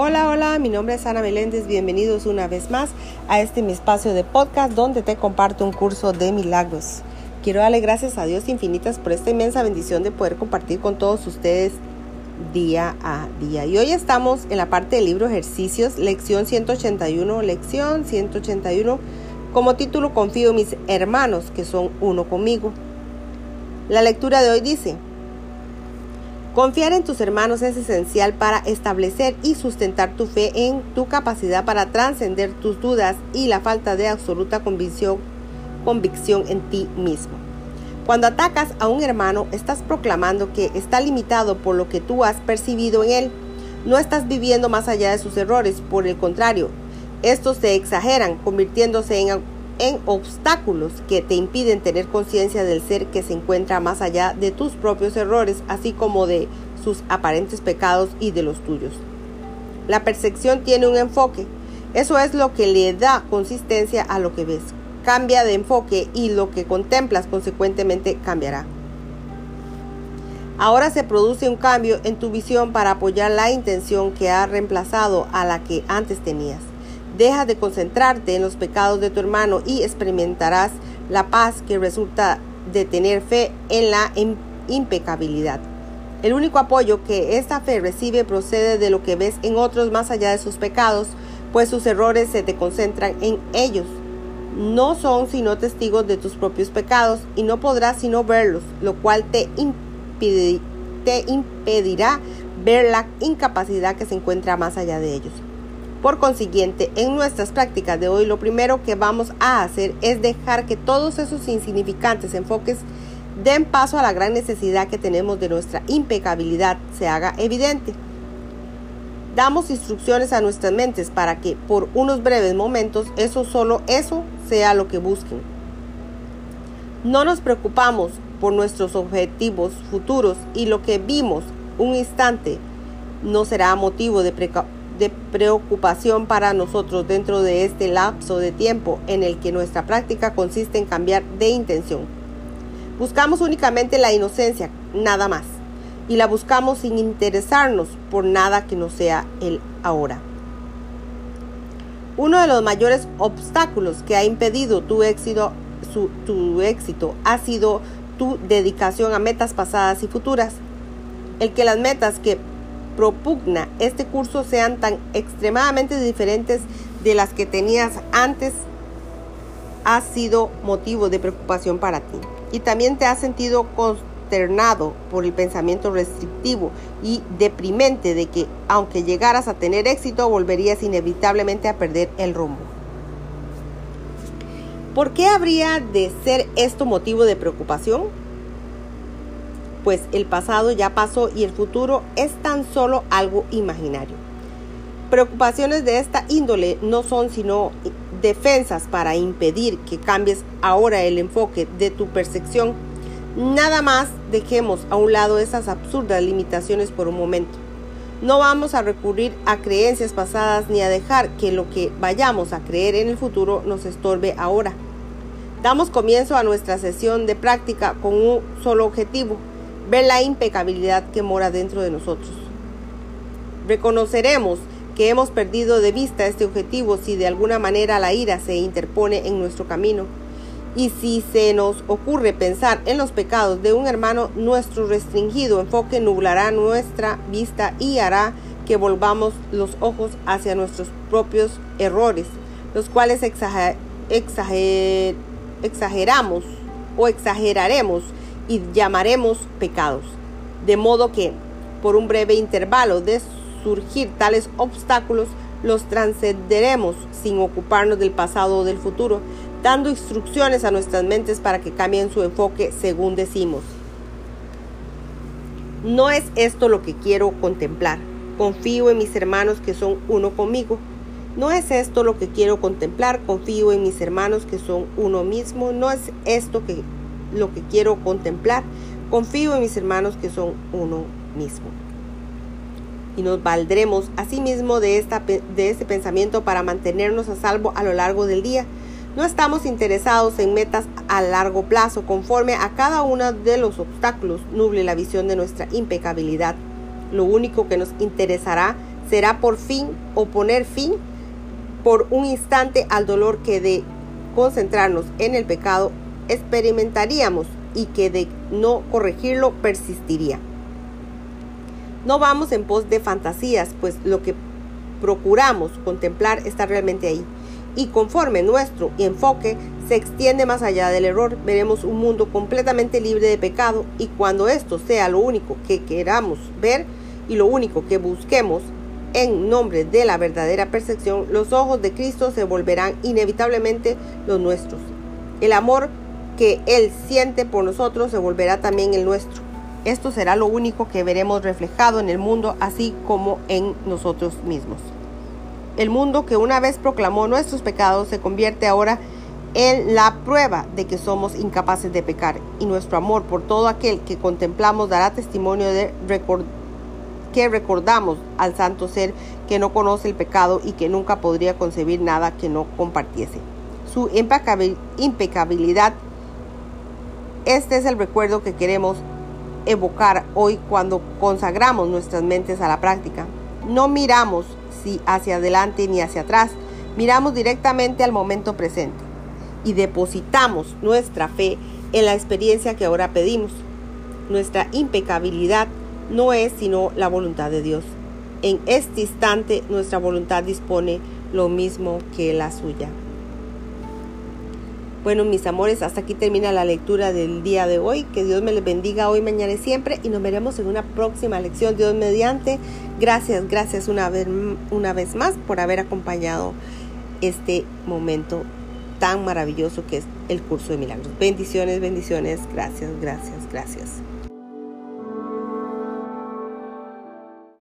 Hola, hola, mi nombre es Ana Meléndez, bienvenidos una vez más a este mi espacio de podcast donde te comparto un curso de milagros. Quiero darle gracias a Dios infinitas por esta inmensa bendición de poder compartir con todos ustedes día a día. Y hoy estamos en la parte del libro ejercicios, lección 181, lección 181, como título confío en mis hermanos que son uno conmigo. La lectura de hoy dice, Confiar en tus hermanos es esencial para establecer y sustentar tu fe en tu capacidad para trascender tus dudas y la falta de absoluta convicción, en ti mismo. Cuando atacas a un hermano, estás proclamando que está limitado por lo que tú has percibido en él. No estás viviendo más allá de sus errores, por el contrario, estos se exageran, convirtiéndose en en obstáculos que te impiden tener conciencia del ser que se encuentra más allá de tus propios errores, así como de sus aparentes pecados y de los tuyos. La percepción tiene un enfoque. Eso es lo que le da consistencia a lo que ves. Cambia de enfoque y lo que contemplas consecuentemente cambiará. Ahora se produce un cambio en tu visión para apoyar la intención que ha reemplazado a la que antes tenías. Deja de concentrarte en los pecados de tu hermano y experimentarás la paz que resulta de tener fe en la impecabilidad. El único apoyo que esta fe recibe procede de lo que ves en otros más allá de sus pecados, pues sus errores se te concentran en ellos. No son sino testigos de tus propios pecados y no podrás sino verlos, lo cual te, te impedirá ver la incapacidad que se encuentra más allá de ellos. Por consiguiente, en nuestras prácticas de hoy lo primero que vamos a hacer es dejar que todos esos insignificantes enfoques den paso a la gran necesidad que tenemos de nuestra impecabilidad se haga evidente. Damos instrucciones a nuestras mentes para que por unos breves momentos eso solo eso sea lo que busquen. No nos preocupamos por nuestros objetivos futuros y lo que vimos un instante no será motivo de de preocupación para nosotros dentro de este lapso de tiempo en el que nuestra práctica consiste en cambiar de intención. Buscamos únicamente la inocencia, nada más, y la buscamos sin interesarnos por nada que no sea el ahora. Uno de los mayores obstáculos que ha impedido tu éxito, tu éxito ha sido tu dedicación a metas pasadas y futuras. El que las metas que propugna este curso sean tan extremadamente diferentes de las que tenías antes ha sido motivo de preocupación para ti. Y también te has sentido consternado por el pensamiento restrictivo y deprimente de que aunque llegaras a tener éxito volverías inevitablemente a perder el rumbo. ¿Por qué habría de ser esto motivo de preocupación? Pues el pasado ya pasó y el futuro es tan solo algo imaginario. Preocupaciones de esta índole no son sino defensas para impedir que cambies ahora el enfoque de tu percepción. Nada más dejemos a un lado esas absurdas limitaciones por un momento. No vamos a recurrir a creencias pasadas ni a dejar que lo que vayamos a creer en el futuro nos estorbe ahora. Damos comienzo a nuestra sesión de práctica con un solo objetivo, ver la impecabilidad que mora dentro de nosotros. Reconoceremos que hemos perdido de vista este objetivo si de alguna manera la ira se interpone en nuestro camino. Y si se nos ocurre pensar en los pecados de un hermano, nuestro restringido enfoque nublará nuestra vista y hará que volvamos los ojos hacia nuestros propios errores, los cuales exageramos o exageraremos y llamaremos pecados. De modo que, por un breve intervalo de surgir tales obstáculos, los trascenderemos sin ocuparnos del pasado o del futuro, dando instrucciones a nuestras mentes para que cambien su enfoque según decimos. No es esto lo que quiero contemplar. Confío en mis hermanos que son uno conmigo. No es esto lo que quiero contemplar. Confío en mis hermanos que son uno mismo. No es esto que lo que quiero contemplar. Confío en mis hermanos que son uno mismo. Y nos valdremos asimismo de, esta, de este pensamiento para mantenernos a salvo a lo largo del día. No estamos interesados en metas a largo plazo, conforme a cada uno de los obstáculos nuble la visión de nuestra impecabilidad. Lo único que nos interesará será por fin o poner fin por un instante al dolor que de concentrarnos en el pecado experimentaríamos y que de no corregirlo persistiría. No vamos en pos de fantasías, pues lo que procuramos contemplar está realmente ahí. Y conforme nuestro enfoque se extiende más allá del error, veremos un mundo completamente libre de pecado y cuando esto sea lo único que queramos ver y lo único que busquemos en nombre de la verdadera percepción, los ojos de Cristo se volverán inevitablemente los nuestros. El amor que Él siente por nosotros se volverá también el nuestro. Esto será lo único que veremos reflejado en el mundo, así como en nosotros mismos. El mundo que una vez proclamó nuestros pecados se convierte ahora en la prueba de que somos incapaces de pecar y nuestro amor por todo aquel que contemplamos dará testimonio de que recordamos al santo ser que no conoce el pecado y que nunca podría concebir nada que no compartiese. Su impecabilidad, este es el recuerdo que queremos evocar hoy cuando consagramos nuestras mentes a la práctica. No miramos si hacia adelante ni hacia atrás, miramos directamente al momento presente y depositamos nuestra fe en la experiencia que ahora pedimos. Nuestra impecabilidad no es sino la voluntad de Dios. En este instante nuestra voluntad dispone lo mismo que la suya. Bueno, mis amores, hasta aquí termina la lectura del día de hoy. Que Dios me les bendiga hoy, mañana y siempre. Y nos veremos en una próxima lección, Dios mediante. Gracias, gracias una vez, una vez más por haber acompañado este momento tan maravilloso que es el curso de milagros. Bendiciones, bendiciones. Gracias, gracias, gracias.